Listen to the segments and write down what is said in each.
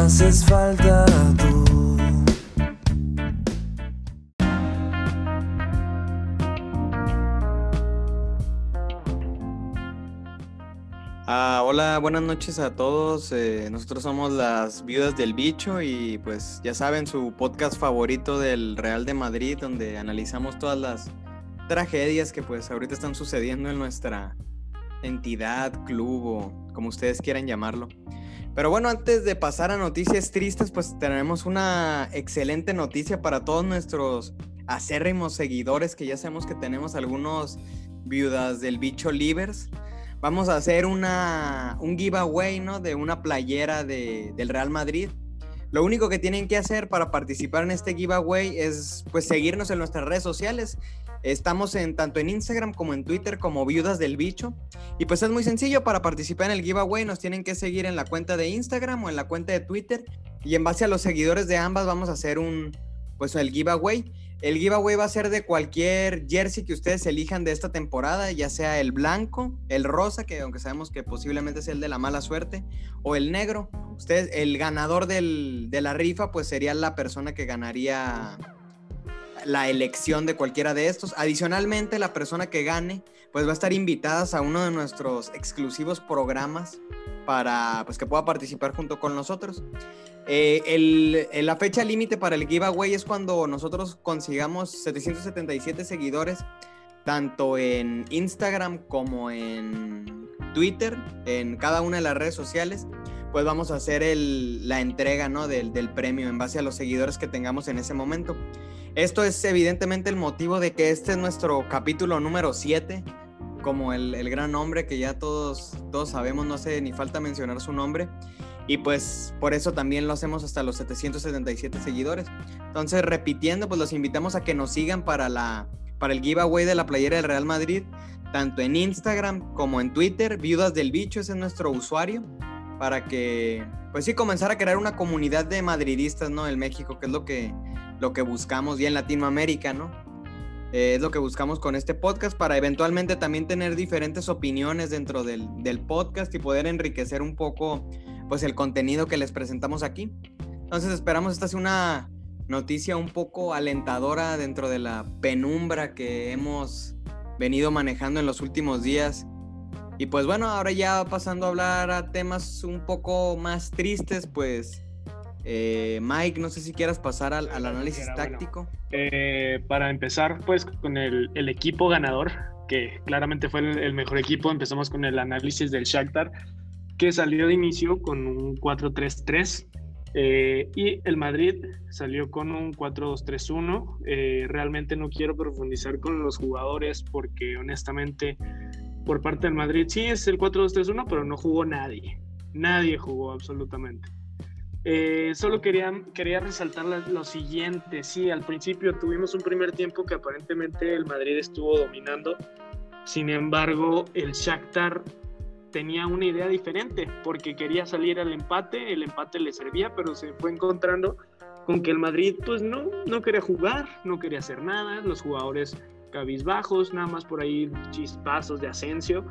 Haces falta tú. Ah, hola, buenas noches a todos. Eh, nosotros somos las Viudas del Bicho y pues ya saben su podcast favorito del Real de Madrid donde analizamos todas las tragedias que pues ahorita están sucediendo en nuestra entidad, club o como ustedes quieran llamarlo. Pero bueno, antes de pasar a noticias tristes, pues tenemos una excelente noticia para todos nuestros acérrimos seguidores que ya sabemos que tenemos algunos viudas del bicho livers. Vamos a hacer una, un giveaway, ¿no? De una playera de, del Real Madrid. Lo único que tienen que hacer para participar en este giveaway es pues seguirnos en nuestras redes sociales. Estamos en tanto en Instagram como en Twitter como Viudas del Bicho. Y pues es muy sencillo para participar en el giveaway. Nos tienen que seguir en la cuenta de Instagram o en la cuenta de Twitter. Y en base a los seguidores de ambas vamos a hacer un pues el giveaway. El giveaway va a ser de cualquier jersey que ustedes elijan de esta temporada, ya sea el blanco, el rosa, que aunque sabemos que posiblemente es el de la mala suerte, o el negro. Ustedes, el ganador del, de la rifa, pues sería la persona que ganaría la elección de cualquiera de estos. Adicionalmente, la persona que gane, pues va a estar invitada a uno de nuestros exclusivos programas para pues, que pueda participar junto con nosotros. Eh, el- la fecha límite para el giveaway es cuando nosotros consigamos 777 seguidores, tanto en Instagram como en Twitter, en cada una de las redes sociales. Pues vamos a hacer la entrega del, premio en base a los seguidores que tengamos en ese momento. Esto es evidentemente el motivo de que este es nuestro capítulo número 7, como el, gran hombre que ya todos, todos sabemos, no sé, ni falta mencionar su nombre. Y pues por eso también lo hacemos hasta los 777 seguidores. Entonces, repitiendo, pues los invitamos a que nos sigan para, la, para el giveaway de la playera del Real Madrid, tanto en Instagram como en Twitter. Viudas del Bicho, ese es nuestro usuario, para que, pues sí, comenzar a crear una comunidad de madridistas, ¿no? En México, que es lo que, lo que buscamos y en Latinoamérica, ¿no? Eh, es lo que buscamos con este podcast para eventualmente también tener diferentes opiniones dentro del, del podcast y poder enriquecer un poco pues el contenido que les presentamos aquí. Entonces esperamos esta sea una noticia un poco alentadora dentro de la penumbra que hemos venido manejando en los últimos días. Y pues bueno, ahora ya pasando a hablar a temas un poco más tristes, pues eh, Mike, no sé si quieras pasar al, al análisis Era bueno. táctico. Eh, para empezar, pues con el, el equipo ganador, que claramente fue el, el mejor equipo, empezamos con el análisis del Shakhtar, que salió de inicio con un 4-3-3 eh, y el Madrid salió con un 4-2-3-1. Eh, realmente no quiero profundizar con los jugadores porque honestamente por parte del Madrid sí es el 4-2-3-1, pero no jugó nadie. Nadie jugó absolutamente. Eh, solo quería, quería resaltar lo siguiente. Sí, al principio tuvimos un primer tiempo que aparentemente el Madrid estuvo dominando. Sin embargo, el Shakhtar tenía una idea diferente porque quería salir al empate. El empate le servía, pero se fue encontrando con que el Madrid pues no, no quería jugar, no quería hacer nada. Los jugadores cabizbajos, nada más por ahí chispazos de Asensio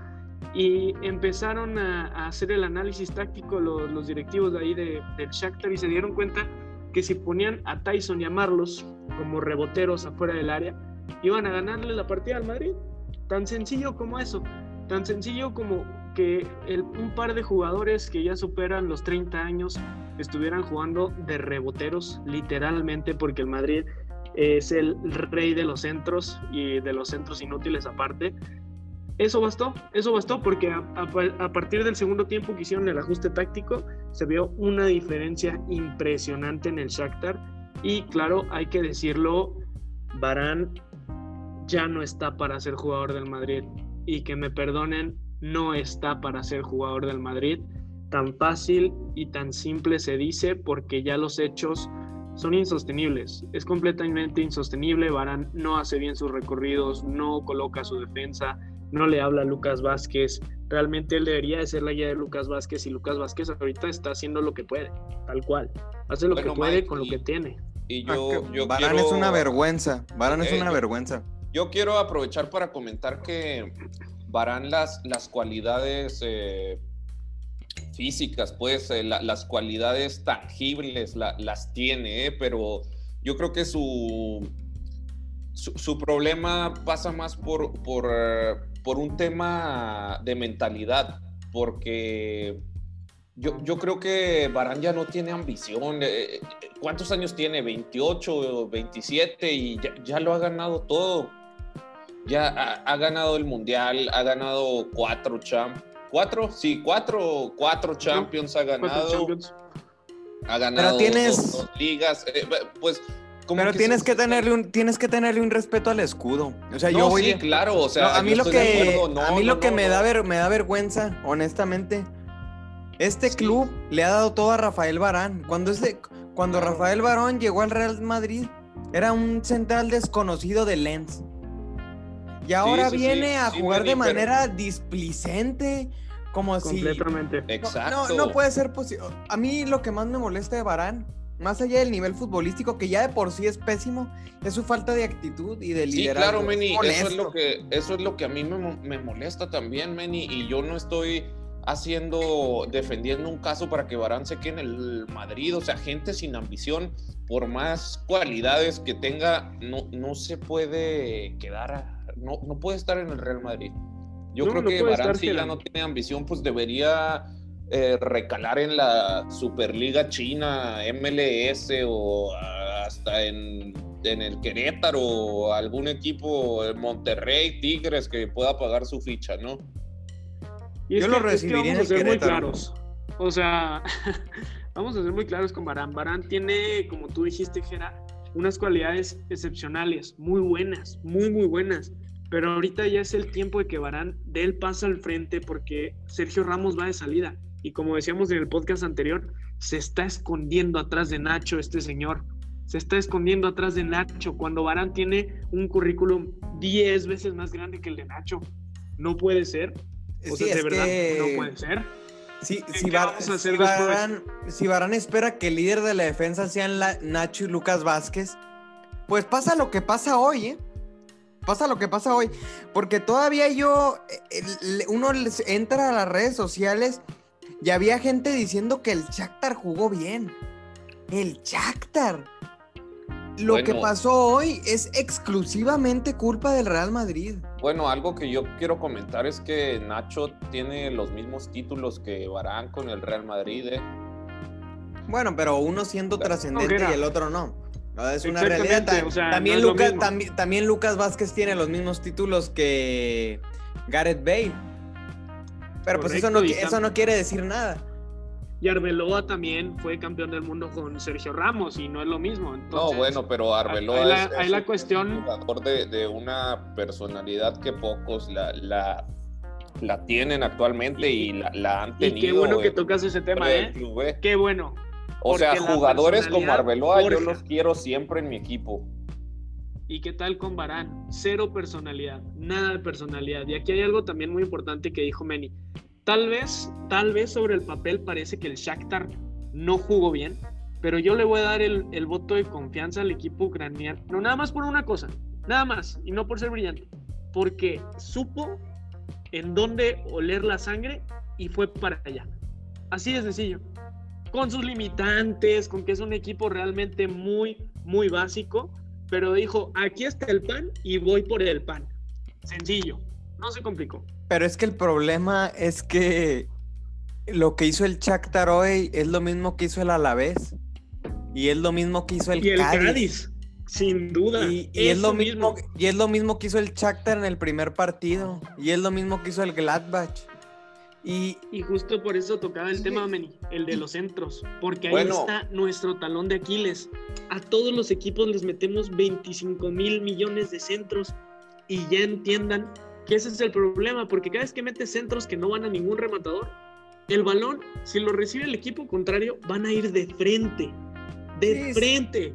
y empezaron a, hacer el análisis táctico los, los directivos de ahí de, del Shakhtar y se dieron cuenta que si ponían a Tyson y a Marlos como reboteros afuera del área, iban a ganarle la partida al Madrid. Tan sencillo como eso, tan sencillo como que un par de jugadores que ya superan los 30 años estuvieran jugando de reboteros, literalmente, porque el Madrid es el rey de los centros y de los centros inútiles aparte. Eso bastó, eso bastó porque a, a- a partir del segundo tiempo que hicieron el ajuste táctico, se vio una diferencia impresionante en el Shakhtar y claro, hay que decirlo, Barán ya no está para ser jugador del Madrid y que me perdonen, no está para ser jugador del Madrid. Tan fácil y tan simple se dice porque ya los hechos son insostenibles. Es completamente insostenible. Barán no hace bien sus recorridos, no coloca su defensa, no le habla a Lucas Vázquez. Realmente él debería de ser la guía de Lucas Vázquez y Lucas Vázquez ahorita está haciendo lo que puede, tal cual. Hace lo que puede con lo que tiene. Y yo, ah, Barán es una vergüenza. Barán es una vergüenza. Yo quiero aprovechar para comentar que Barán las, las cualidades eh, físicas, pues eh, las cualidades tangibles las tiene, eh, pero yo creo que su, su, problema pasa más por, por, por, un tema de mentalidad, porque yo, yo, creo que Barán ya no tiene ambición. ¿Cuántos años tiene? 28 o 27 y ya, lo ha ganado todo ya ha, ganado el mundial, ha ganado cuatro champ, cuatro, sí, cuatro, cuatro champions ha ganado, ha ganado Pero tienes... dos, ligas, eh, pues. Pero tienes que tenerle un tienes que tenerle un respeto al escudo. O sea, yo voy sí, claro, o sea, a mí lo que a mí lo que me da ver, me da vergüenza, honestamente. Este club le ha dado todo a Rafael Barán. Cuando ese cuando Rafael Barón llegó al Real Madrid, era un central desconocido de Lens. Y ahora viene a jugar de manera displicente, como si... Completamente. Exacto. No, no puede ser posible. A mí lo que más me molesta de Barán, más allá del nivel futbolístico, que ya de por sí es pésimo, es su falta de actitud y de liderazgo. Sí, claro, Meni, eso es, lo que, eso es lo que a mí me, me molesta también, Meni, y yo no estoy haciendo, defendiendo un caso para que Barán se quede en el Madrid. O sea, gente sin ambición, por más cualidades que tenga, no, no se puede quedar no, no puede estar en el Real Madrid. Yo creo que Varane, si ya no tiene ambición, pues debería eh, recalar en la Superliga China, MLS o hasta en, el Querétaro o algún equipo, Monterrey, Tigres, que pueda pagar su ficha, ¿no? Yo lo recibiría en el Querétaro. Muy claros. O sea, vamos a ser muy claros con Barán. Barán tiene, como tú dijiste, Gera, unas cualidades excepcionales, muy buenas, muy, muy buenas. Pero ahorita ya es el tiempo de que Barán dé el paso al frente porque Sergio Ramos va de salida. Y como decíamos en el podcast anterior, se está escondiendo atrás de Nacho este señor. Se está escondiendo atrás de Nacho cuando Barán tiene un currículum 10 veces más grande que el de Nacho. No puede ser. O sea, de verdad, no puede ser. si, Barán, si, Barán, espera que el líder de la defensa sean Nacho y Lucas Vázquez, pues pasa lo que pasa hoy, ¿eh? Pasa lo que pasa hoy. Porque todavía yo, uno entra a las redes sociales y había gente diciendo que el Shakhtar jugó bien. El Shakhtar. Lo que pasó hoy es exclusivamente culpa del Real Madrid. Bueno, algo que yo quiero comentar es que Nacho tiene los mismos títulos que Barán con el Real Madrid. ¿eh? Bueno, pero uno siendo trascendente y el otro no es una realidad. también, Lucas, también, Lucas Vázquez tiene los mismos títulos que Gareth Bale. Pero pues eso no, eso no quiere decir nada. Y Arbeloa también fue campeón del mundo con Sergio Ramos y no es lo mismo. no, bueno, pero Arbeloa es, la cuestión... un jugador de, una personalidad que pocos la, la, la tienen actualmente y la, la han tenido. Y qué bueno que tocas ese tema, ¿eh? ¿eh? Qué bueno. O sea, jugadores como Arbeloa yo los quiero siempre en mi equipo. ¿Y qué tal con Barán? Cero personalidad, nada de personalidad. Y aquí hay algo también muy importante que dijo Meni. Tal vez, tal vez sobre el papel parece que el Shakhtar no jugó bien, pero yo le voy a dar el, el voto de confianza al equipo ucraniano. No, nada más por una cosa, nada más, y no por ser brillante, porque supo en dónde oler la sangre y fue para allá. Así de sencillo con sus limitantes, con que es un equipo realmente muy, muy básico, pero dijo, aquí está el pan y voy por el pan. Sencillo, no se complicó. Pero es que el problema es que lo que hizo el Shakhtar hoy es lo mismo que hizo el Alavés y es lo mismo que hizo el, y el Cádiz. Sin duda. Y, es lo mismo, y es lo mismo que hizo el Shakhtar en el primer partido. Y es lo mismo que hizo el Gladbach. Y, justo por eso tocaba el tema, Meni, el de los centros, porque ahí está nuestro talón de Aquiles. A todos los equipos les metemos 25 mil millones de centros y ya entiendan que ese es el problema, porque cada vez que metes centros que no van a ningún rematador, el balón, si lo recibe el equipo contrario, van a ir de frente. De Sí, frente.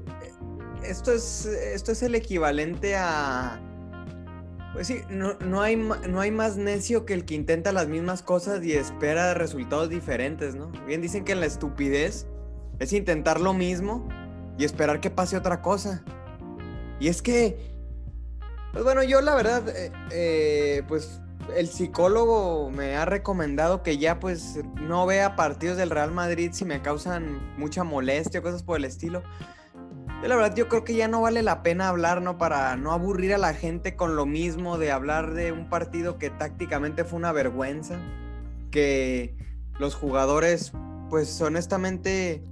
Esto es, esto es el equivalente a. Pues sí, no, no, hay, no hay más necio que el que intenta las mismas cosas y espera resultados diferentes, ¿no? Bien dicen que la estupidez es intentar lo mismo y esperar que pase otra cosa. Y es que, pues bueno, yo la verdad, eh, eh, pues el psicólogo me ha recomendado que ya pues no vea partidos del Real Madrid si me causan mucha molestia o cosas por el estilo. Yo la verdad yo creo que ya no vale la pena hablar, ¿no? Para no aburrir a la gente con lo mismo de hablar de un partido que tácticamente fue una vergüenza, que los jugadores, pues honestamente,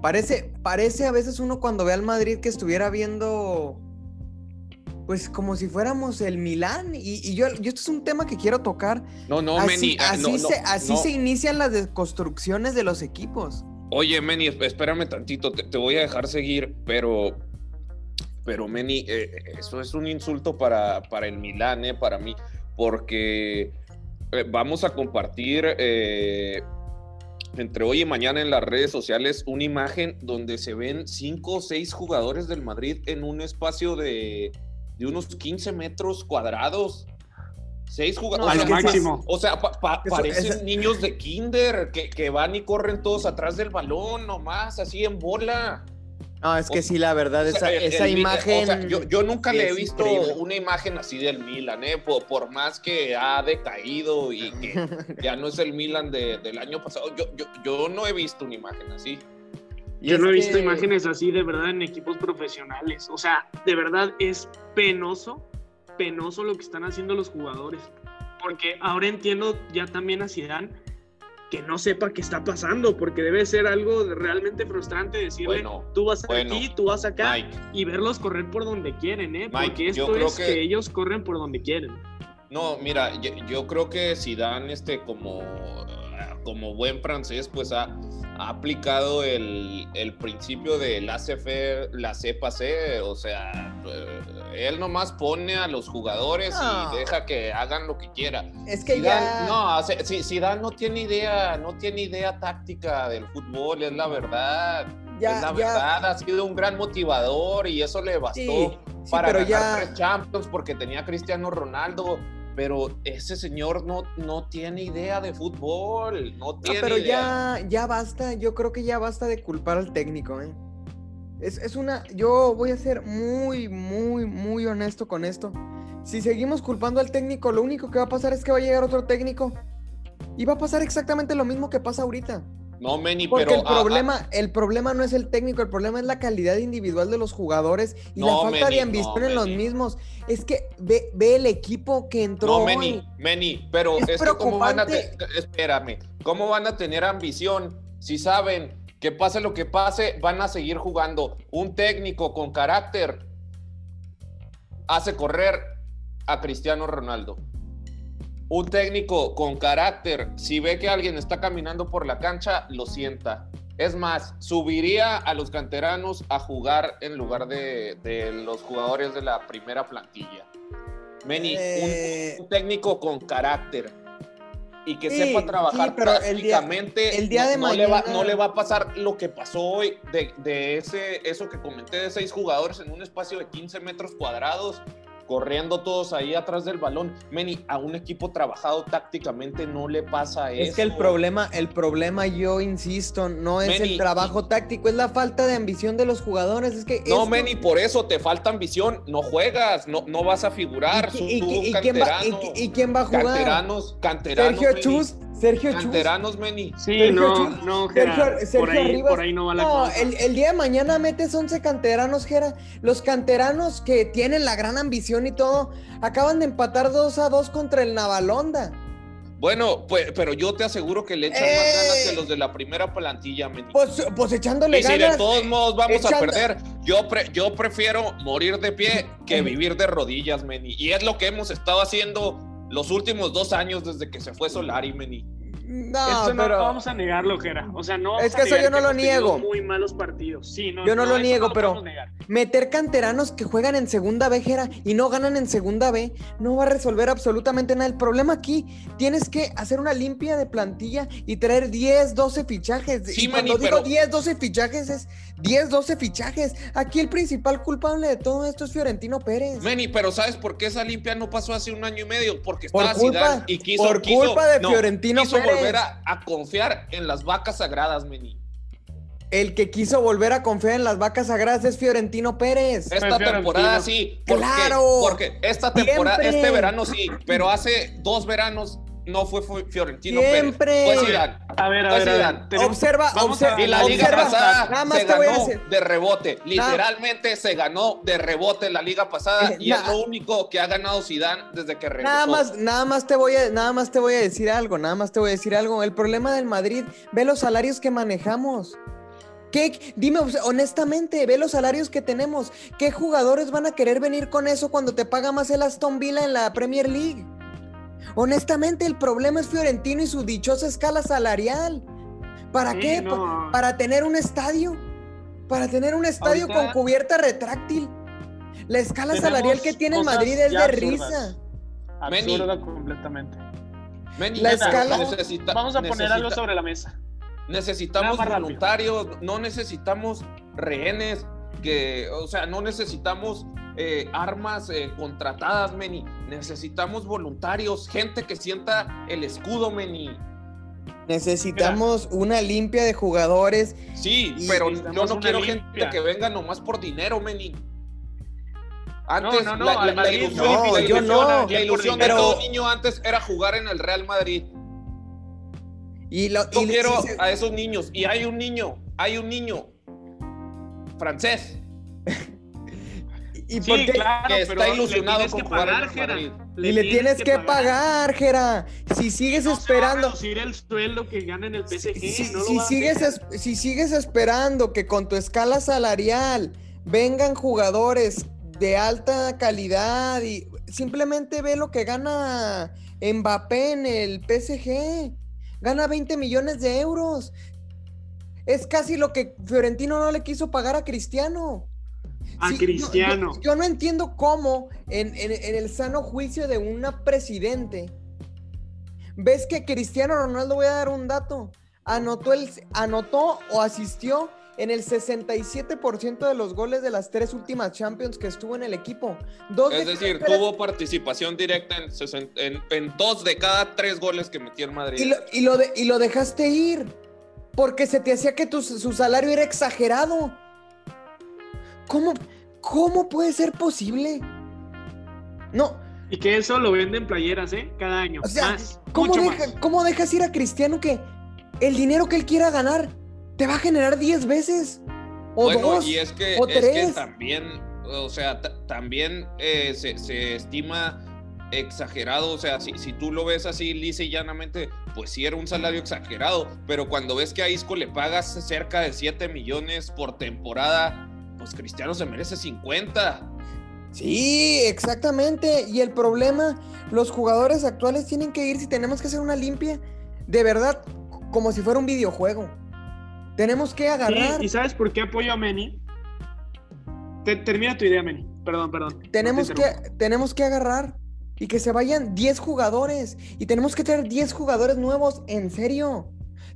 parece, parece a veces uno cuando ve al Madrid que estuviera viendo, pues como si fuéramos el Milán, y, y yo, yo esto es un tema que quiero tocar. No, no, así Meni. ah, así no, no, se, así no. se inician las desconstrucciones de los equipos. Oye, Meni, esp- espérame tantito, te, te voy a dejar seguir, pero, pero Meni, eh, eso es un insulto para, para el Milán, eh, para mí, porque eh, vamos a compartir eh, entre hoy y mañana en las redes sociales una imagen donde se ven cinco o seis jugadores del Madrid en un espacio de, de unos 15 metros cuadrados. Seis No, jugadores. a lo máximo. O sea, pa- pa- Eso- parecen niños de kinder que, que van y corren todos atrás del balón, nomás, así en bola. No, es que O- sí, la verdad, O sea, esa, el- esa imagen... O sea, yo, yo nunca sí le he visto increíble. una imagen así del Milan, ¿eh? Por, por más que ha decaído y que ya no es el Milan de- del año pasado. Yo, yo, yo no he visto una imagen así. Y Yo no he visto que- imágenes así de verdad en equipos profesionales. O sea, de verdad es penoso, penoso lo que están haciendo los jugadores. Porque ahora entiendo ya también a Zidane que no sepa qué está pasando, porque debe ser algo realmente frustrante decirle, Bueno, tú vas bueno, aquí, tú vas acá, Mike, y verlos correr por donde quieren, ¿eh? Mike, porque yo esto creo es que... que- ellos corren por donde quieren. No, mira, yo, yo creo que Zidane, este, como, como buen francés, pues ha, ha aplicado el, el principio de la faire, la pase, o sea, eh, él nomás pone a los jugadores No. y deja que hagan lo que quiera. Es que Zidane- ya... No, Zidane no tiene idea, no tiene idea táctica del fútbol, es la verdad. ya, es la ya- verdad, ha sido un gran motivador y eso le bastó Sí, sí, para ganar ya... tres Champions porque tenía a Cristiano Ronaldo. Pero ese señor no, no tiene idea de fútbol, no No, tiene pero idea. ya, ya basta, yo creo que ya basta de culpar al técnico, ¿eh? Es, es una, yo voy a ser muy, muy, muy honesto con esto. Si seguimos culpando al técnico, lo único que va a pasar es que va a llegar otro técnico y va a pasar exactamente lo mismo que pasa ahorita. No, Meni, Porque pero. el ah, ah, problema, el problema no es el técnico, el problema es la calidad individual de los jugadores y la falta de ambición no, en los mismos. Es que ve, ve el equipo que entró no, hoy. Meni, Meni, pero Es es, que cómo van a te- preocupante. espérame, ¿cómo van a tener ambición si saben que pase lo que pase, van a seguir jugando? Un técnico con carácter hace correr a Cristiano Ronaldo. Un técnico con carácter, si ve que alguien está caminando por la cancha, lo sienta. Es más, subiría a los canteranos a jugar en lugar de, de los jugadores de la primera plantilla. Meni, un- Eh, un, técnico con carácter y que Sí, sepa trabajar sí, pero el día- el día de no le va, mañana- no le va a pasar lo que pasó hoy de, de ese, eso que comenté de seis jugadores en un espacio de 15 metros cuadrados corriendo todos ahí atrás del balón. Meni, a un equipo trabajado tácticamente no le pasa eso. Es que el problema, el problema, yo insisto, no es el trabajo táctico, es la falta de ambición de los jugadores. Es que No, esto- Meni, por eso te falta ambición. No juegas, no, no vas a figurar. ¿Y, quién va, canterano. y- y quién va a jugar? Canteranos, canteranos. Sergio. Chus, Sergio. Canteranos, Meni. Sí, Sergio no, Chus- no, Sergio- Gerard, Sergio por, ahí, por ahí no va la No, cosa. el, el día de mañana metes 11 canteranos, Gera. Los canteranos que tienen la gran ambición y todo, acaban de empatar 2 a 2 contra el Navalonda. Bueno, pues, pero yo te aseguro que le echan ¡Eh! más ganas que los de la primera plantilla, Meni. Pues, pues echándole y si de ganas. todos modos vamos a perder, yo, pre- yo prefiero morir de pie que vivir de rodillas, Meni. Y es lo que hemos estado haciendo los últimos dos años desde que se fue Solari, Meni. No, Esto no pero... vamos a negarlo, Jera. O sea, no. Es que eso yo no lo niego. Muy malos partidos. Sí, no, yo no, lo niego, pero meter canteranos que juegan en segunda B, Jera, y no ganan en segunda B, no va a resolver absolutamente nada. El problema aquí, tienes que hacer una limpia de plantilla y traer 10, 12 fichajes. y cuando digo 10, 12 fichajes, es 10, 12 fichajes. Aquí el principal culpable de todo esto es Fiorentino Pérez. Meni, pero ¿sabes por qué esa limpia no pasó hace un año y medio? Porque estaba por culpa, y quiso. Por culpa de Fiorentino Pérez volver a, confiar en las vacas sagradas, Meni. El que quiso volver a confiar en las vacas sagradas es Fiorentino Pérez. Esta temporada sí. claro. Porque esta temporada, este verano sí, pero hace dos veranos no fue Fiorentino Siempre. Pérez. Fue Zidane. A ver, a ver, observa, observa. Y la liga pasada nada más se ganó de rebote. Literalmente se ganó de rebote la liga pasada eh, y es lo único que ha ganado Zidane desde que regresó. Nada más, nada más te voy a, nada más te voy a decir algo, nada más te voy a decir algo. El problema del Madrid, ve los salarios que manejamos. ¿Qué? Dime honestamente, ve los salarios que tenemos. ¿Qué jugadores van a querer venir con eso cuando te paga más el Aston Villa en la Premier League? Honestamente, el problema es Fiorentino y su dichosa escala salarial. ¿Para qué? Para tener un estadio. Para tener un estadio con cubierta retráctil. La escala salarial que tiene el Madrid es de risa. Absurda completamente. la escala. Vamos a poner algo sobre la mesa. Necesitamos voluntarios, no necesitamos rehenes, que, o sea, no necesitamos eh, armas eh, contratadas, Meni. Necesitamos voluntarios, gente que sienta el escudo, Meni. Necesitamos una limpia de jugadores. Sí, pero yo no quiero gente que venga nomás por dinero, Meni. Antes, no, no, no, la, ilusión, yo no, la ilusión de todo niño antes era jugar en el Real Madrid. Y lo, yo quiero a esos niños. Y hay un niño, hay un niño francés ¿Y sí, claro, que está ilusionado con jugar Y le tienes que, pagar, Jera. Si sigues esperando. Va a el sueldo que gana en el PSG. Si, si sigues, si sigues esperando que con tu escala salarial vengan jugadores de alta calidad y simplemente ve lo que gana Mbappé en el PSG. Gana 20 millones de euros. Es casi lo que Fiorentino no le quiso pagar a Cristiano a Cristiano. yo, no entiendo cómo en, el sano juicio de una presidente, ves que Cristiano Ronaldo, voy a dar un dato, anotó, el, anotó o asistió en el 67% de los goles de las tres últimas Champions que estuvo en el equipo. es decir, tuvo participación directa en, dos de cada tres goles que metió en Madrid. Y lo, y lo, dejaste ir, porque se te hacía que su salario era exagerado. ¿Cómo, ¿Cómo puede ser posible? No. Y que eso lo venden playeras, ¿eh? Cada año. O sea, ¿cómo, dejas ir a Cristiano que el dinero que él quiera ganar te va a generar 10 veces? O dos, y es que, o tres. también, o sea, también eh, se, estima exagerado, o sea, si, si tú lo ves así lisa y llanamente, pues sí era un salario exagerado, pero cuando ves que a Isco le pagas cerca de 7 millones por temporada, pues Cristiano se merece 50. Sí, exactamente. Y el problema, los jugadores actuales tienen que ir si tenemos que hacer una limpia, de verdad, como si fuera un videojuego. Tenemos que agarrar. ¿Y sabes por qué apoyo a Meni? termina tu idea, Meni. Perdón, perdón. Tenemos, que, tenemos que agarrar y que se vayan 10 jugadores. Y tenemos que tener 10 jugadores nuevos, en serio.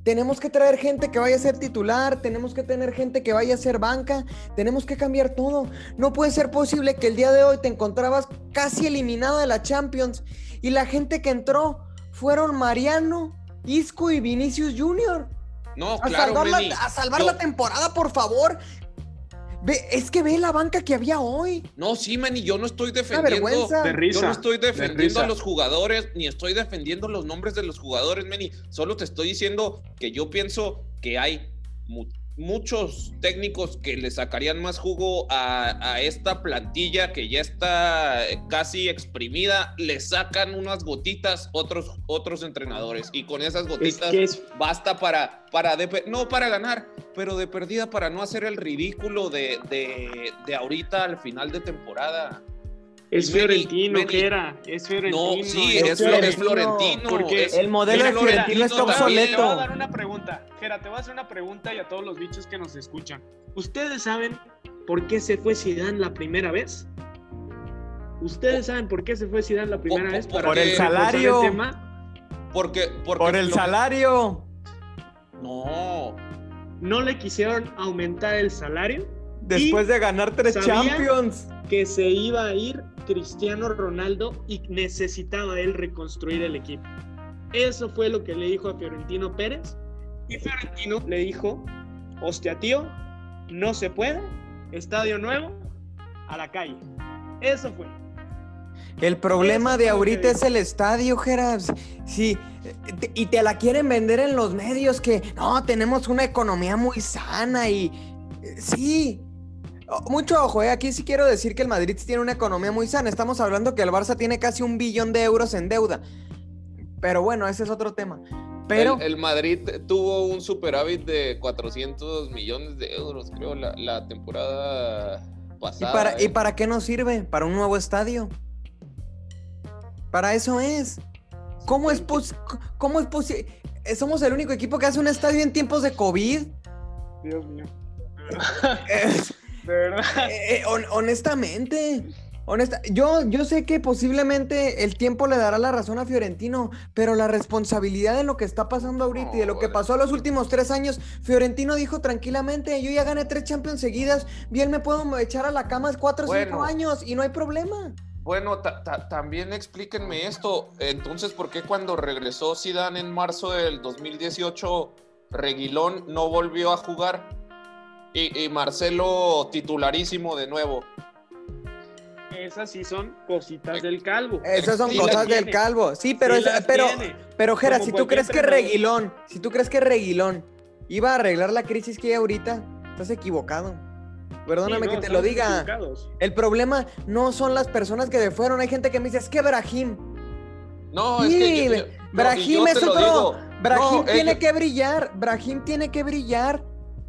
Tenemos que traer gente que vaya a ser titular, tenemos que tener gente que vaya a ser banca, tenemos que cambiar todo. No puede ser posible que el día de hoy te encontrabas casi eliminado de la Champions y la gente que entró fueron Mariano, Isco y Vinicius Jr. No, a salvar, la, a salvar la temporada, por favor es que ve la banca que había hoy. No, sí, man, y yo no estoy defendiendo. yo no estoy defendiendo a los jugadores, ni estoy defendiendo los nombres de los jugadores, Manny. Solo te estoy diciendo que yo pienso que hay muchos técnicos que le sacarían más jugo a, esta plantilla que ya está casi exprimida, le sacan unas gotitas otros, otros entrenadores y con esas gotitas basta para, para no para ganar, pero de perdida para no hacer el ridículo de, de, de ahorita al final de temporada. Es Fiorentino, ¿qué era? Es Fiorentino. No, sí, es, Florentino. Porque el modelo de Fiorentino está obsoleto. Te voy a dar una pregunta. Gera, te voy a hacer una pregunta y a todos los bichos que nos escuchan. ¿Ustedes saben por qué se fue Zidane la primera vez? ¿Ustedes saben por qué se fue Zidane la primera vez? Para por el salario. El tema? Porque, porque por el salario. No. No le quisieron aumentar el salario. Después de ganar tres Champions. Que se iba a ir Cristiano Ronaldo y necesitaba él reconstruir el equipo. Eso fue lo que le dijo a Fiorentino Pérez. Y Fiorentino le dijo, hostia tío, no se puede, estadio nuevo, a la calle. Eso fue. El problema de ahorita es el estadio, Geras. Sí, y te la quieren vender en los medios que no, tenemos una economía muy sana y sí, Oh, mucho ojo, eh. aquí sí quiero decir que el Madrid tiene una economía muy sana. Estamos hablando que el Barça tiene casi un billón de euros en deuda. Pero bueno, ese es otro tema. Pero... El, Madrid tuvo un superávit de 400 millones de euros, creo, la, temporada pasada. ¿Y para, ¿Y ¿eh? para qué nos sirve? ¿Para un nuevo estadio? Para eso es. ¿Cómo es, cómo es posible? ¿Somos el único equipo que hace un estadio en tiempos de COVID? Dios mío. Eh, eh, honestamente, honesta, yo, yo sé que posiblemente el tiempo le dará la razón a Fiorentino, pero la responsabilidad de lo que está pasando ahorita y de lo que pasó los últimos tres años, Fiorentino dijo tranquilamente, yo ya gané tres Champions seguidas, bien me puedo echar a la cama cuatro o cinco años y no hay problema. Bueno, también explíquenme esto. Entonces, ¿por qué cuando regresó Zidane en marzo del 2018, Reguilón no volvió a jugar? Y, Marcelo titularísimo de nuevo. Esas sí son cositas del calvo. Esas son cosas del calvo. Sí, pero, pero, pero, Jera, si tú crees que Reguilón, si tú crees que Reguilón iba a arreglar la crisis que hay ahorita, estás equivocado. Perdóname que te lo diga. El problema no son las personas que se fueron. Hay gente que me dice, es que Brahim. No, es que. Brahim es otro. Brahim tiene que brillar. Brahim tiene que brillar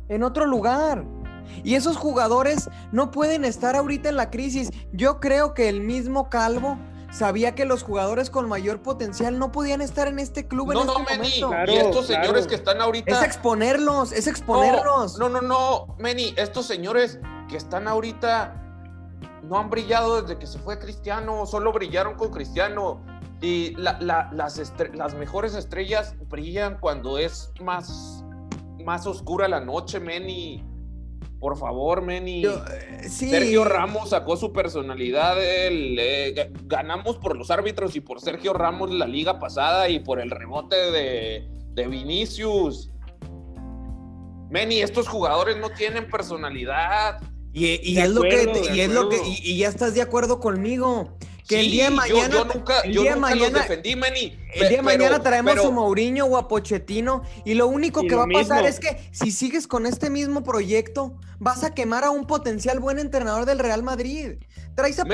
en otro lugar. Y esos jugadores no pueden estar ahorita en la crisis. Yo creo que el mismo Calvo sabía que los jugadores con mayor potencial no podían estar en este club en este momento. y estos señores que están ahorita. Es exponerlos, es exponerlos. No, no, no, Meni, estos señores que están ahorita no han brillado desde que se fue Cristiano, solo brillaron con Cristiano. Y las, las mejores estrellas brillan cuando es más más oscura la noche, Meni. Por favor, Meni. Eh, Sergio Ramos sacó su personalidad. ganamos por los árbitros y por Sergio Ramos la liga pasada y por el rebote de, de Vinicius. Meni, estos jugadores no tienen personalidad. Y, es lo que, y es lo que, y, ya estás de acuerdo conmigo. Que el día de mañana. Yo, nunca, yo nunca los defendí, Manny. El día de mañana traemos a Mourinho o a Pochettino. Y lo único que va a pasar es que si sigues con este mismo proyecto, vas a quemar a un potencial buen entrenador del Real Madrid. Traes a,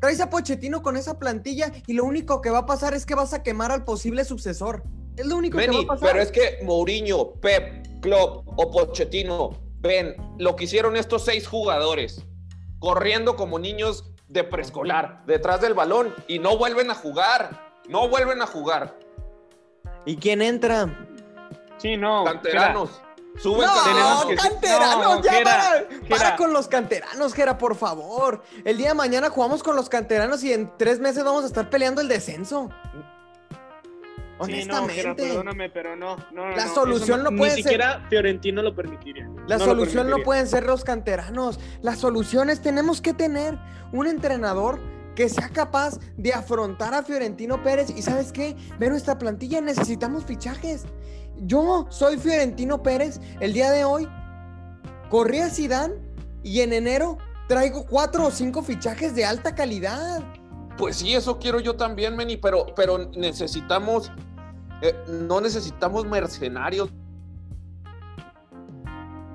traes a Pochettino con esa plantilla y lo único que va a pasar es que vas a quemar al posible sucesor. Es lo único que va a pasar. Pero es que Mourinho, Pep, Klopp o Pochettino, ven lo que hicieron estos seis jugadores corriendo como niños de preescolar, detrás del balón, y no vuelven a jugar. No vuelven a jugar. ¿Y quién entra? Sí, no. Canteranos. Suben no, canteranos, ya para, para, con los canteranos, Gera, por favor. El día de mañana jugamos con los canteranos y en tres meses vamos a estar peleando el descenso. Honestamente. no, perdóname, pero no. la solución no, puede ser. Ni siquiera Fiorentino lo permitiría. La solución no pueden ser los canteranos. Las soluciones tenemos que tener un entrenador que sea capaz de afrontar a Fiorentino Pérez. Y sabes qué? Ve nuestra plantilla, necesitamos fichajes. Yo soy Fiorentino Pérez. El día de hoy corrí a Sidán y en enero traigo cuatro o cinco fichajes de alta calidad. Pues sí, eso quiero yo también, Meni, pero, pero necesitamos eh, no necesitamos mercenarios.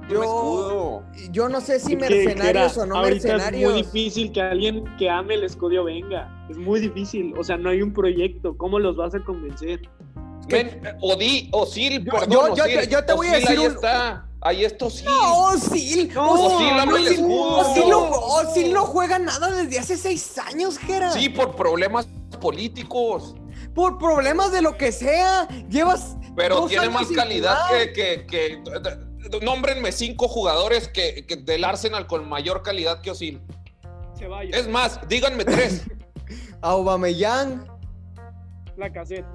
Yo, yo no sé si mercenarios o no mercenarios. Es muy difícil que alguien que ame el escudo venga. Es muy difícil. O sea, no hay un proyecto. ¿Cómo los vas a convencer? Ven, Odi, Osil, yo, yo, yo, te voy a decir un, Ahí está Osil. No, Osil. No, Osil, no, Osil no juega nada desde hace seis años, Jera. Sí, por problemas políticos. Por problemas de lo que sea. Llevas. Pero dos tiene años más calidad que, que, que- Nómbrenme cinco jugadores que, que del Arsenal con mayor calidad que Osil. Es más, díganme tres. Aubameyang, La cassette.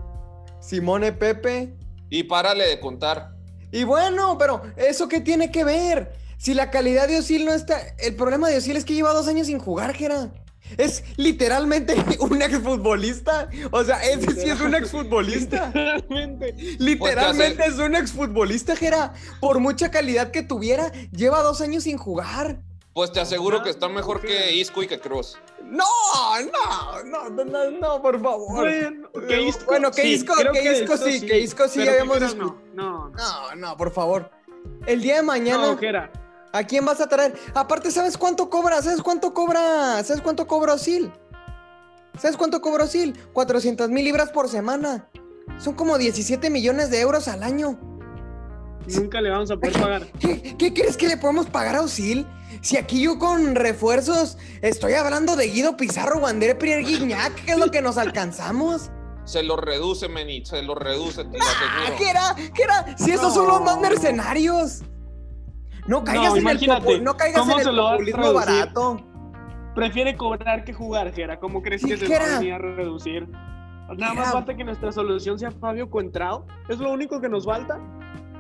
Simone Pepe. y párale de contar. Y bueno, pero ¿eso qué tiene que ver? Si la calidad de Osil no está... El problema de Osil es que lleva dos años sin jugar, Jera. Es literalmente un exfutbolista. O sea, ese sí es un exfutbolista. Realmente. Literalmente es un exfutbolista, Jera. Por mucha calidad que tuviera, lleva dos años sin jugar. Pues te aseguro que está mejor que Isco y que Cruz. No, no, no, no, por favor. Bueno, que Isco, Bueno, que sí, Isco- creo que Isco eso sí, que Isco sí habíamos no, no, no. Por favor. El día de mañana, No. ¿a quién vas a traer? Aparte, ¿sabes cuánto cobra? ¿Sabes cuánto cobra? ¿Sabes cuánto cobra Osil? ¿Sabes cuánto cobra Osil? 400 mil libras por semana. Son como 17 millones de euros al año. Nunca le vamos a poder pagar. ¿Qué, qué crees que le podemos pagar a Osil? Si aquí yo con refuerzos estoy hablando de Guido Pizarro, Wander Pierre Guignac, que es lo que nos alcanzamos. Se lo reduce, Meni, se lo reduce, te lo Ah, aseguro. ¿Qué era? ¿Qué era? Si esos son los más mercenarios. No caigas en el imagínate, popu- no caigas ¿cómo en el populismo barato. Prefiere cobrar que jugar, Jera. ¿Cómo crees que se va a reducir? Nada más falta que nuestra solución sea Fabio Cuentrao. Es lo único que nos falta.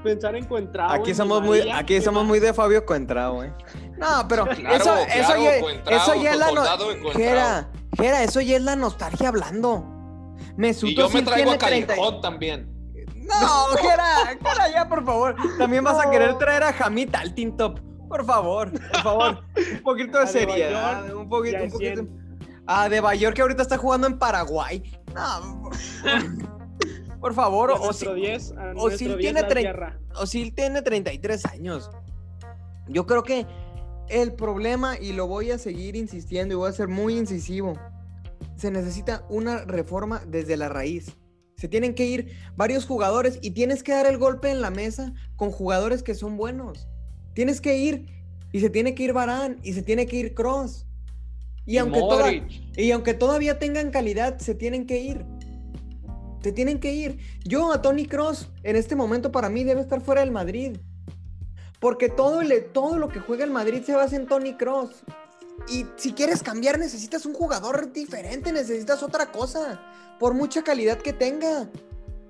Pensar en Cuentrao. Aquí en somos muy, María, aquí ¿qué somos más? muy de Fabio Contrao, eh. No, pero Claro, eso, eso claro, ya, Cuentrao, eso ya es la no- Cuentrao. Jera, Jera, eso ya es la nostalgia hablando. Mesut Y yo me traigo a tiene 30 Callejón también. No, Jera, Jera, ya, por favor. También vas a querer traer a Hamid al Top. Por favor, por favor. Un poquito de seriedad. Un poquito, ya un poquito. 100. Ah, de Bayor que ahorita está jugando en Paraguay. No, por, favor, Osil, nuestro 10, a Osil nuestro 10 tiene tierra. Osil tiene 33 años. Yo creo que el problema, y lo voy a seguir insistiendo y voy a ser muy incisivo, se necesita una reforma desde la raíz. Se tienen que ir varios jugadores y tienes que dar el golpe en la mesa con jugadores que son buenos. Tienes que ir y se tiene que ir Barán y se tiene que ir Cross. Y, Y aunque, toda- Modric. y aunque todavía tengan calidad, se tienen que ir. Se tienen que ir. Yo a Tony Cross en este momento para mí debe estar fuera del Madrid. Porque todo, el- todo lo que juega el Madrid se basa en Tony Cross. Y si quieres cambiar necesitas un jugador diferente, necesitas otra cosa. Por mucha calidad que tenga.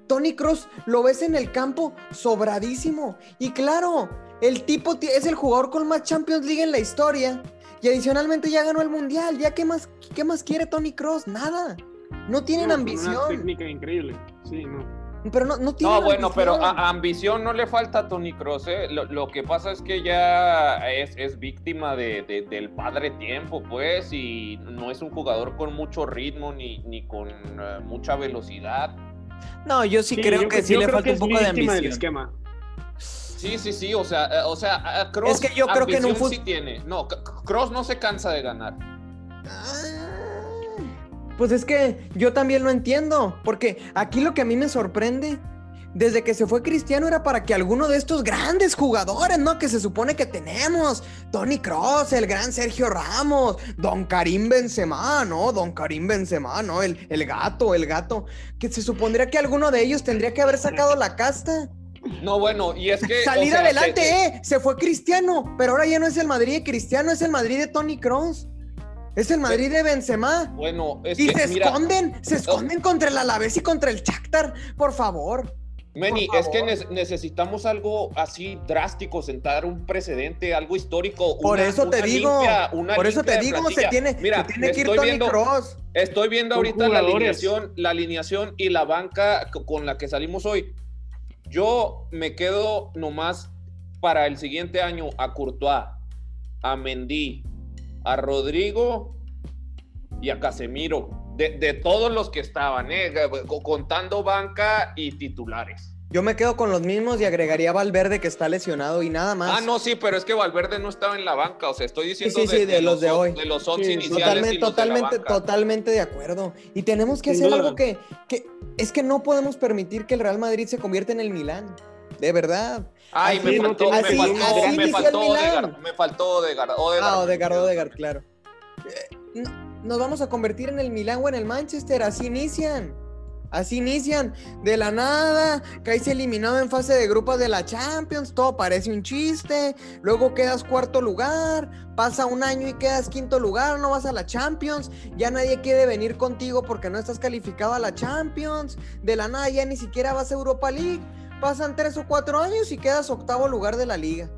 Tony Cross lo ves en el campo sobradísimo. Y claro, el tipo ti- es el jugador con más Champions League en la historia. Y adicionalmente ya ganó el Mundial. ¿Ya qué más, qué más quiere Tony Cross? Nada. No tienen No, con Una ambición. técnica increíble. Sí, no. Pero no, no tienen No, bueno, pero ambición. a- a ambición no le falta a Tony Cross. ¿eh? Lo, lo que pasa es que ya es, es víctima de- de- del padre tiempo, pues, y no es un jugador con mucho ritmo ni, ni con eh, mucha velocidad. No, yo sí, Sí, creo yo que sí le falta que un poco de del ambición. esquema. Sí, sí, sí, o sea, eh, o sea, Kroos Es que yo creo que en un ambición fut- sí tiene. No, C- Kroos no se cansa de ganar. Pues es que yo también lo entiendo, porque aquí lo que a mí me sorprende, desde que se fue Cristiano era para que alguno de estos grandes jugadores, ¿no? Que se supone que tenemos, Tony Cross, el gran Sergio Ramos, Don Karim Benzema, ¿no? Don Karim Benzema, ¿no? El, el gato, el gato, que se supondría que alguno de ellos tendría que haber sacado la casta. No, bueno, y es que. o Salir sea, adelante, se- se- ¿eh? Se fue Cristiano, pero ahora ya no es el Madrid de Cristiano, es el Madrid de Tony Cross. Es el Madrid de Benzema. Bueno, es Y que. se mira, esconden, se esconden contra el Alavés y contra el Shakhtar, por favor. Meni, por es que necesitamos algo así drástico, sentar un precedente, algo histórico. Por una- eso te una digo, limpia- una por eso te digo, se plantilla. tiene, Mira, se tiene que ir estoy Tony viendo, Cross. Estoy viendo ahorita la alineación, la alineación y la banca con la que salimos hoy. Yo me quedo nomás para el siguiente año a Courtois, a Mendy, a Rodrigo y a Casemiro. De, de todos los que estaban, ¿eh? Co- contando banca y titulares. Yo me quedo con los mismos y agregaría a Valverde que está lesionado y nada más. Ah, no, sí, pero es que Valverde no estaba en la banca. O sea, estoy diciendo sí, sí, de los de on- hoy. De los 11 Sí, iniciales. y Totalmente, los de la totalmente, banca. totalmente de acuerdo. Y tenemos que Sin hacer duda. algo que, que es que no podemos permitir que el Real Madrid se convierta en el Milán. de verdad. Ay, me faltó, me así- faltó, así me inició el faltó Milán. Odegaard, me faltó Odegaard. Ah, Odegaard, me- Odegaard, claro. Eh, Nos vamos a convertir en el Milán o en el Manchester, así inician. Así inician, de la nada, caes eliminado en fase de grupos de la Champions, todo parece un chiste, luego quedas cuarto lugar, pasa un año y quedas quinto lugar, no vas a la Champions, ya nadie quiere venir contigo porque no estás calificado a la Champions, de la nada ya ni siquiera vas a Europa League, pasan tres o cuatro años y quedas octavo lugar de la liga.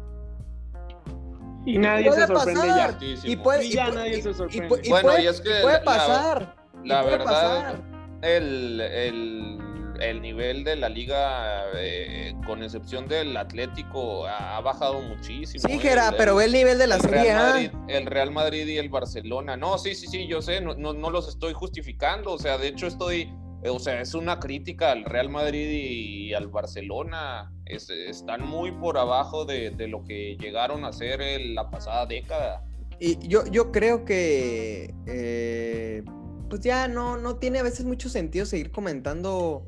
Y nadie Puede se sorprende pasar. ya. Y puede, Y ya nadie y- se sorprende. pu- y Bueno, puede- y es que puede la- pasar. La puede verdad, pasar. el, el, el nivel de la liga, eh, con excepción del Atlético, ha, ha bajado muchísimo. Sí, eh. Gera, El- pero ve el nivel de la el Serie Real, A. Madrid, el Real Madrid y el Barcelona. No, sí, sí, sí, yo sé, no, no, no los estoy justificando. O sea, de hecho estoy, eh, o sea, es una crítica al Real Madrid y al Barcelona. Es- están muy por abajo de, de lo que llegaron a ser en la pasada década. Y yo, yo creo que eh, pues ya no, no tiene a veces mucho sentido seguir comentando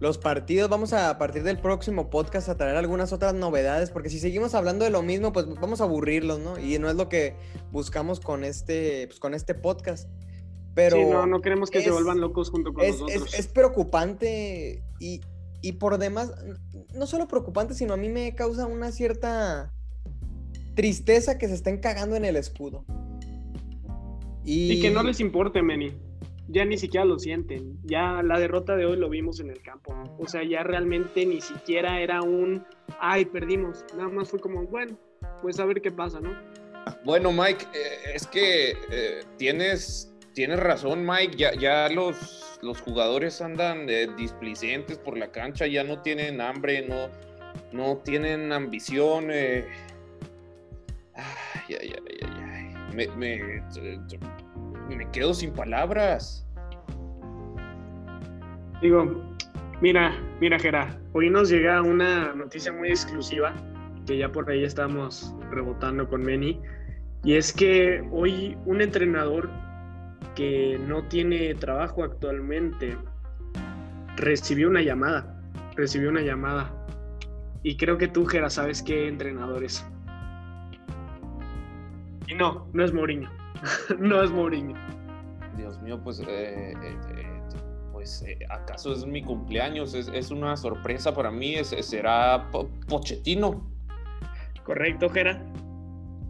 los partidos. Vamos a, a partir del próximo podcast a traer algunas otras novedades, porque si seguimos hablando de lo mismo, pues vamos a aburrirlos, ¿no? Y no es lo que buscamos con este, pues, con este podcast. Pero sí, no, no queremos que se es- vuelvan locos junto con es, nosotros. es- es preocupante y, y por demás, no solo preocupante, sino a mí me causa una cierta tristeza que se estén cagando en el escudo. Y, Y que no les importe, Meni. Ya ni siquiera lo sienten. Ya la derrota de hoy lo vimos en el campo. O sea, ya realmente ni siquiera era un, ay, perdimos. Nada más fue como, bueno, pues a ver qué pasa, ¿no? Bueno, Mike, eh, es que eh, tienes, tienes razón, Mike. Ya, ya los, los jugadores andan eh, displicentes por la cancha, ya no tienen hambre, no, no tienen ambición. eh. Ay, ay, ay. Me, me- me quedo sin palabras. Digo, mira, mira, Gera, hoy nos llega una noticia muy exclusiva que ya por ahí estamos rebotando con Meni. Y es que hoy un entrenador que no tiene trabajo actualmente recibió una llamada. Recibió una llamada. Y creo que tú, Gera, sabes qué entrenador es. Y no, no es Mourinho. no es Mourinho. Dios mío, pues, eh, eh, eh, pues eh, ¿acaso es mi cumpleaños? Es, es una sorpresa para mí. Es, será Po- Pochettino. Correcto, Jera.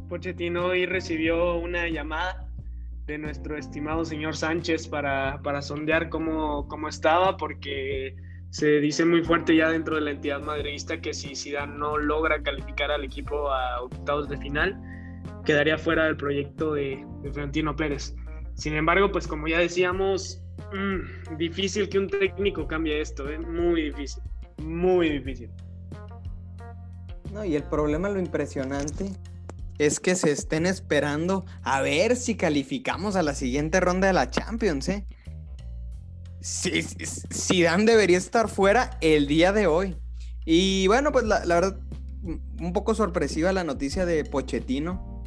Pochettino hoy recibió una llamada de nuestro estimado señor Sánchez para, para sondear cómo, cómo estaba, porque se dice muy fuerte ya dentro de la entidad madridista que si Zidane no logra calificar al equipo a octavos de final, quedaría fuera del proyecto de, de Pérez. Sin embargo, pues como ya decíamos, mm, difícil que un técnico cambie esto, ¿eh? muy difícil, muy difícil. No, y el problema, lo impresionante, es que se estén esperando a ver si calificamos a la siguiente ronda de la Champions. Sí, sí, Zidane debería estar fuera el día de hoy. Y bueno, pues la, la verdad, un poco sorpresiva la noticia de Pochettino.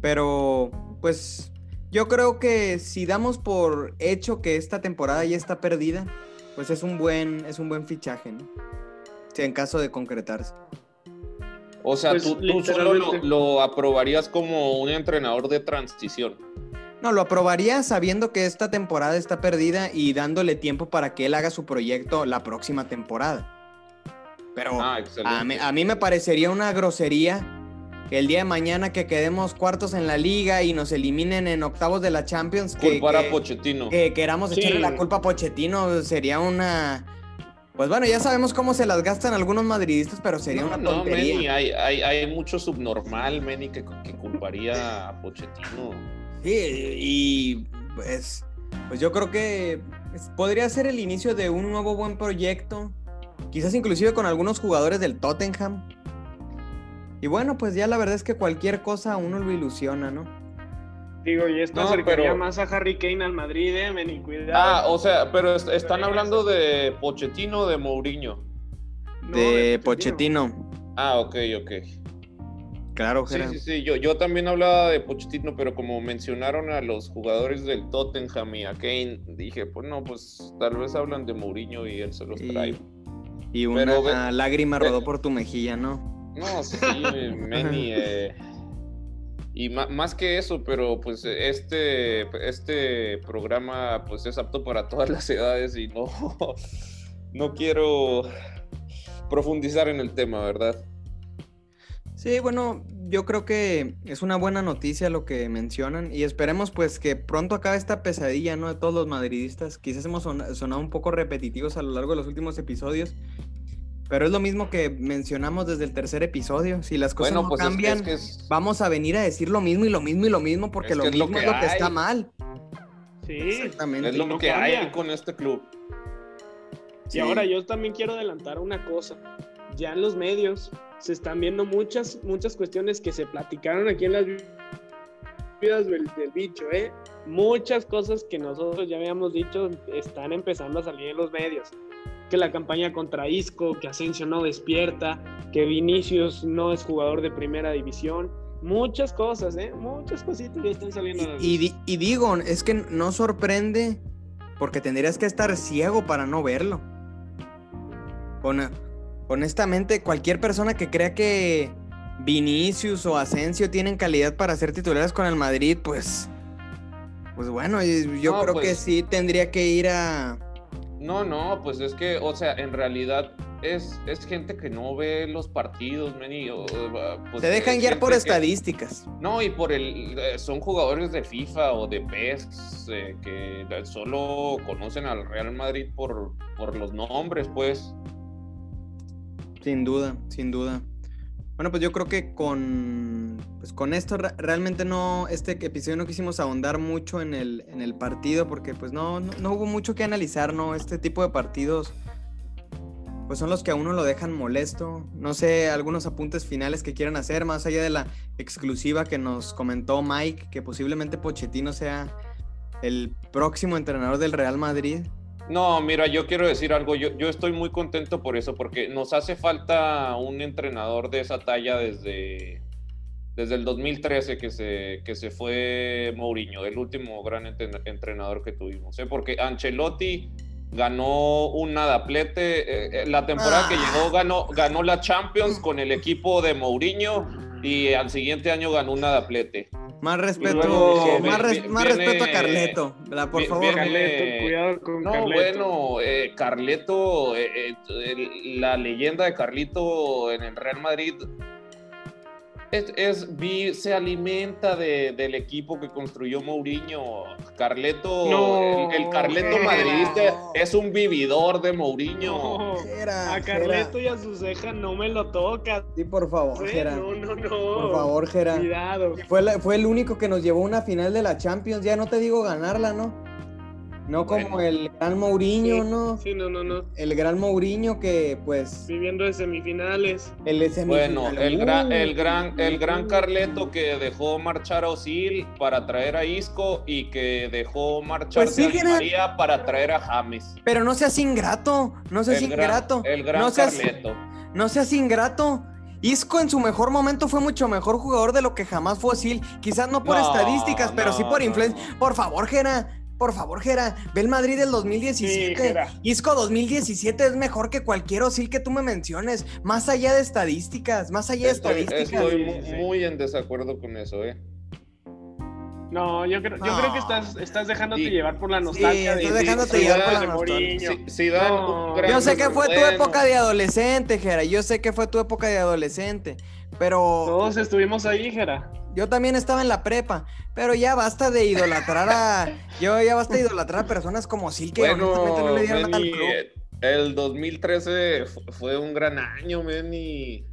Pero, pues, yo creo que si damos por hecho que esta temporada ya está perdida, pues es un buen, es un buen fichaje, ¿no? Sí, en caso de concretarse. O sea, Pues, tú, tú solo lo, aprobarías como un entrenador de transición. No, lo aprobaría sabiendo que esta temporada está perdida y dándole tiempo para que él haga su proyecto la próxima temporada. Pero Ah, a, mí, a mí me parecería una grosería que el día de mañana que quedemos cuartos en la liga y nos eliminen en octavos de la Champions, que, Culpar a que- Pochettino. que queramos Sí. echarle la culpa a Pochettino, sería una... Pues bueno, ya sabemos cómo se las gastan algunos madridistas, pero sería no, una no, tontería. Manny, hay, hay, hay mucho subnormal, Manny, que, que culparía a Pochettino. Sí, y pues, pues yo creo que podría ser el inicio de un nuevo buen proyecto, quizás inclusive con algunos jugadores del Tottenham. Y bueno, pues ya la verdad es que cualquier cosa a uno lo ilusiona, ¿no? Digo, y esto No, acercaría pero- más a Harry Kane al Madrid, eh, Meni, cuidado. Ah, o sea, pero est- están hablando de Pochettino o de Mourinho. No, de Pochettino. Ah, ok, ok. Claro, Sí, Gerard. sí, sí. Yo, yo también hablaba de Pochettino, pero como mencionaron a los jugadores del Tottenham y a Kane, dije, pues no, pues tal vez hablan de Mourinho y él se los Y- trae. Y una Pero lágrima ve- rodó por tu mejilla, ¿no? No, sí, Manny. eh, y más que eso, pero pues este, este programa pues es apto para todas las edades y no, no quiero profundizar en el tema, ¿verdad? Sí, bueno, yo creo que es una buena noticia lo que mencionan y esperemos pues que pronto acabe esta pesadilla, ¿no? De todos los madridistas. Quizás hemos son- sonado un poco repetitivos a lo largo de los últimos episodios, pero es lo mismo que mencionamos desde el tercer episodio. Si las cosas Bueno, no pues es- cambian, es, que es- vamos a venir a decir lo mismo y lo mismo y lo mismo porque Es lo que es lo mismo que es lo que está mal. Sí. Exactamente. es lo no que hay con este club. Y ahora yo también quiero adelantar una cosa. Ya en los medios se están viendo muchas, muchas cuestiones que se platicaron aquí en las vi- vidas del, del bicho, ¿eh? Muchas cosas que nosotros ya habíamos dicho están empezando a salir en los medios. Que la campaña contra Isco, que Asensio no despierta, que Vinicius no es jugador de primera división. Muchas cosas, ¿eh? Muchas cositas ya están saliendo. a la Y, digo, es que no sorprende porque tendrías que estar ciego para no verlo. Hon- honestamente, cualquier persona que crea que Vinicius o Asensio tienen calidad para ser titulares con el Madrid, pues, pues bueno, yo No, creo que pues- sí tendría que ir a... No, no, pues es que, o sea, en realidad es, es gente que no ve los partidos, Manny. o- o, pues, Se dejan es guiar por que- estadísticas. No, y por el. eh, son jugadores de FIFA o de PES eh, que solo conocen al Real Madrid por, por los nombres, pues. Sin duda, sin duda. Bueno, pues yo creo que con, pues con esto re- realmente no, este episodio no quisimos ahondar mucho en el, en el partido porque pues no, no, no hubo mucho que analizar, ¿no? Este tipo de partidos pues son los que a uno lo dejan molesto. No sé, algunos apuntes finales que quieran hacer, más allá de la exclusiva que nos comentó Mike, que posiblemente Pochettino sea el próximo entrenador del Real Madrid. No, mira, yo quiero decir algo. Yo, yo estoy muy contento por eso, porque nos hace falta un entrenador de esa talla desde, desde el 2013 que se, que se fue Mourinho, el último gran entrenador que tuvimos. ¿eh? Porque Ancelotti ganó un nadaplete. eh, eh, la temporada que Ah. llegó ganó, ganó la Champions con el equipo de Mourinho y al siguiente año ganó un nadaplete. Más respeto, luego más, res- viene- más respeto a viene- Carleto. La- por vi- favor, viene- Carleto, cuidado con No, Carleto. bueno, eh, Carleto, eh, eh, la leyenda de Carlito en el Real Madrid es, es- vi- se alimenta de- del equipo que construyó Mourinho. Carleto, No, el, el Carleto no. madridista es un vividor de Mourinho. No, a Carleto y a su ceja no me lo tocas. Sí, por favor. Jera. No, no, no. Por favor, Jera. Cuidado. Fue, la- fue el único que nos llevó a una final de la Champions. Ya no te digo ganarla, ¿no? No como Bueno. el gran Mourinho, Sí, ¿no? Sí, no, no, no. El gran Mourinho que, pues, Viviendo de semifinales. el de Bueno, semifinal. el gran, el gran, el gran. Carleto que dejó marchar a Osil para traer a Isco y que dejó marchar Pues sí, a. María para traer a James. Pero no seas ingrato, no seas el gran, ingrato. el gran no seas, Carleto. no seas ingrato. Isco en su mejor momento fue mucho mejor jugador de lo que jamás fue Osil. Quizás no por No, estadísticas, pero sí por no, influencia. no. Por favor, Jera. Por favor, Jera. Ve el Madrid del 2017. Sí. Isco 2017 es mejor que cualquier Osil que tú me menciones. Más allá de estadísticas. Más allá de Estoy, estadísticas. estoy Sí, mu- sí. muy en desacuerdo con eso, ¿eh? No, yo creo, yo No. creo que estás, estás dejándote Y- llevar por la nostalgia estás de, dejándote de- llevar por la nostalgia. Si, si dan No. un gran Yo sé que fue tu época de adolescente, Jera. Yo sé que fue tu época de adolescente. Pero Todos estuvimos ahí, Jera. Yo también estaba en la prepa. Pero ya basta de idolatrar a. Yo ya basta de idolatrar a personas como Sil que honestamente Bueno, no le dieron nada al Manny, club. el 2013 fu- fue un gran año, Manny.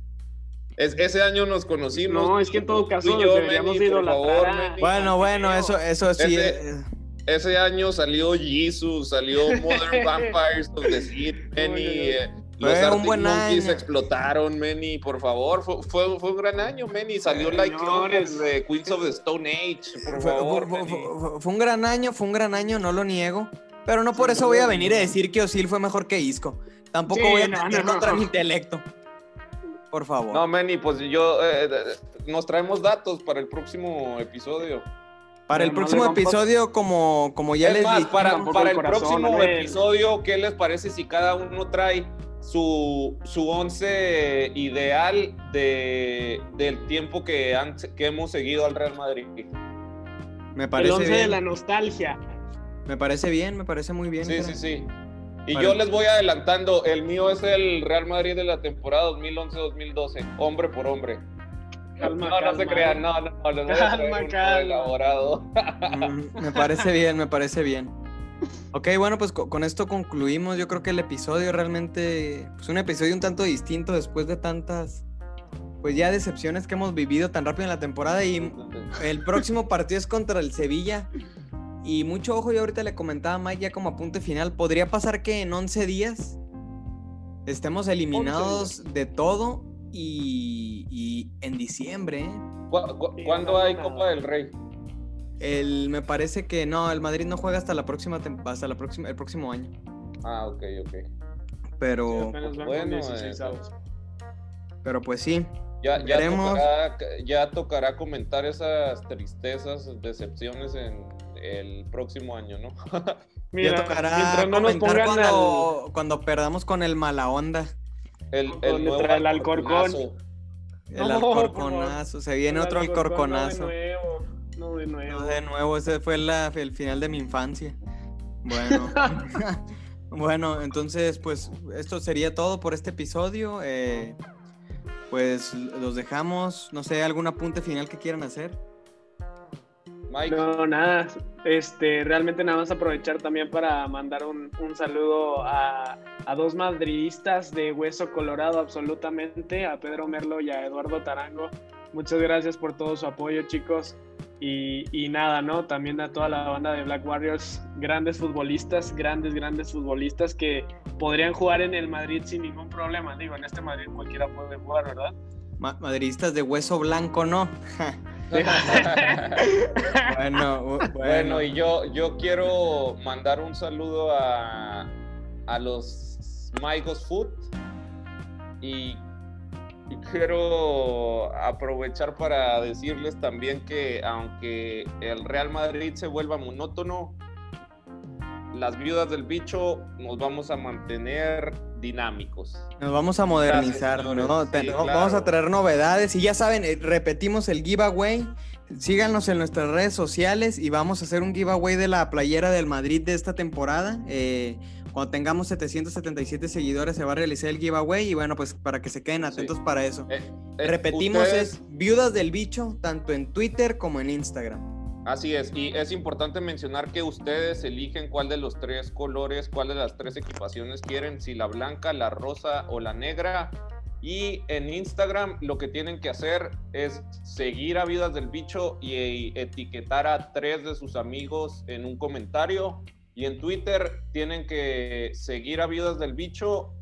Es, ese año nos conocimos. No, es que en todo caso yo, deberíamos Manny, por idolatrar favor, Manny. Bueno, bueno, eso, eso sí. Ese- Ese año salió Jesus, salió Modern Vampires of the Sea, Manny. No, no, no. Eh, Fue Los un Arctic buen Monkeys año. explotaron, Manny, por favor. Fue, fue, fue un gran año, Manny. Salió Like de Queens of the Stone Age, por fue, favor. fue- fue- fue- fue un gran año, fue un gran año, no lo niego. Pero no por eso voy a venir a decir que Osil fue mejor que Isco. Tampoco Sí, voy a no, atentar no, contra no. mi intelecto. Por favor. No, Manny, pues yo. eh, eh, nos traemos datos para el próximo episodio. Para el no próximo rompas- episodio, como, como ya es les más, dije. para, para el el corazón, próximo episodio, ¿qué les parece si cada uno trae su, su once ideal de, del tiempo que, han, que hemos seguido al Real Madrid. Me El parece 11 de bien. la nostalgia. Me parece bien, me parece muy bien. Sí, cara. sí, sí. Y Vale. yo les voy adelantando, el mío es el Real Madrid de la temporada 2011-2012, hombre por hombre. Calma, no, no se crean, no, no, no, les voy a Calma, uno calma. elaborado. Mm, me parece bien, me parece bien. Ok, bueno, pues co- con esto concluimos. Yo creo que el episodio realmente, pues un episodio un tanto distinto después de tantas, pues ya decepciones que hemos vivido tan rápido en la temporada y el próximo partido es contra el Sevilla. Y mucho ojo, yo ahorita le comentaba a Mike ya como apunte final, podría pasar que en 11 días estemos eliminados de todo y, y en diciembre, ¿eh? ¿Cu- cu- Sí, ¿Cuándo no, hay. Copa del Rey? El, me parece que no, el Madrid no juega hasta la próxima hasta la próxima, el próximo año. Ah, ok, ok. Sí, Pero, van bueno, con 16 eh, pero pues sí. Ya, ya, Veremos. tocará, ya tocará comentar esas tristezas, decepciones en el próximo año, ¿no? Mira, ya tocará mientras no nos comentar pongan cuando, cuando perdamos con el mala onda. El, el nuevo el Alcorcón. Alcorconazo. El No, alcorconazo. Se viene al- otro al alcorconazo. No de nuevo, no de nuevo. Ese fue la- el final de mi infancia. Bueno. bueno, entonces, pues esto sería todo por este episodio. eh, pues los dejamos. No sé, algún apunte final que quieran hacer. Mike, No, nada. Este, realmente nada más aprovechar también para mandar un, un saludo a, a dos madridistas de hueso colorado absolutamente, a Pedro Merlo y a Eduardo Tarango. Muchas gracias por todo su apoyo, chicos. Y, y nada, ¿no? También a toda la banda de Black Warriors, grandes futbolistas, grandes, grandes futbolistas que podrían jugar en el Madrid sin ningún problema. Digo, en este Madrid cualquiera puede jugar, ¿verdad? Ma- madridistas de hueso blanco, ¿no? bueno, bu- bueno. Bueno, y yo, yo quiero mandar un saludo a, a los Maigos Food y, y quiero aprovechar para decirles también que aunque el Real Madrid se vuelva monótono, las viudas del bicho nos vamos a mantener dinámicos. Nos vamos a modernizar, Gracias, ¿no? Sí, claro. Vamos a traer novedades y ya saben, eh, repetimos el giveaway. Síganos en nuestras redes sociales y vamos a hacer un giveaway de la playera del Madrid de esta temporada. Eh, cuando tengamos 777 seguidores se va a realizar el giveaway y bueno, pues para que se queden atentos para eso. Eh, eh, Repetimos, ustedes- es Viudas del Bicho, tanto en Twitter como en Instagram. Así es, y es importante mencionar que ustedes eligen cuál de los tres colores, cuál de las tres equipaciones quieren, si la blanca, la rosa o la negra. Y en Instagram lo que tienen que hacer es seguir a Vidas del Bicho y etiquetar a tres de sus amigos en un comentario. Y en Twitter tienen que seguir a Vidas del Bicho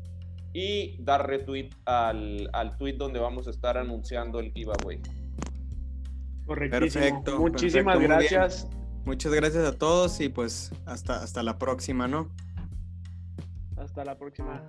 y dar retweet al, al tweet donde vamos a estar anunciando el giveaway. Correctísimo. Perfecto, Muchísimas perfecto, gracias. Muchas gracias a todos y pues hasta, hasta la próxima, ¿no? Hasta la próxima.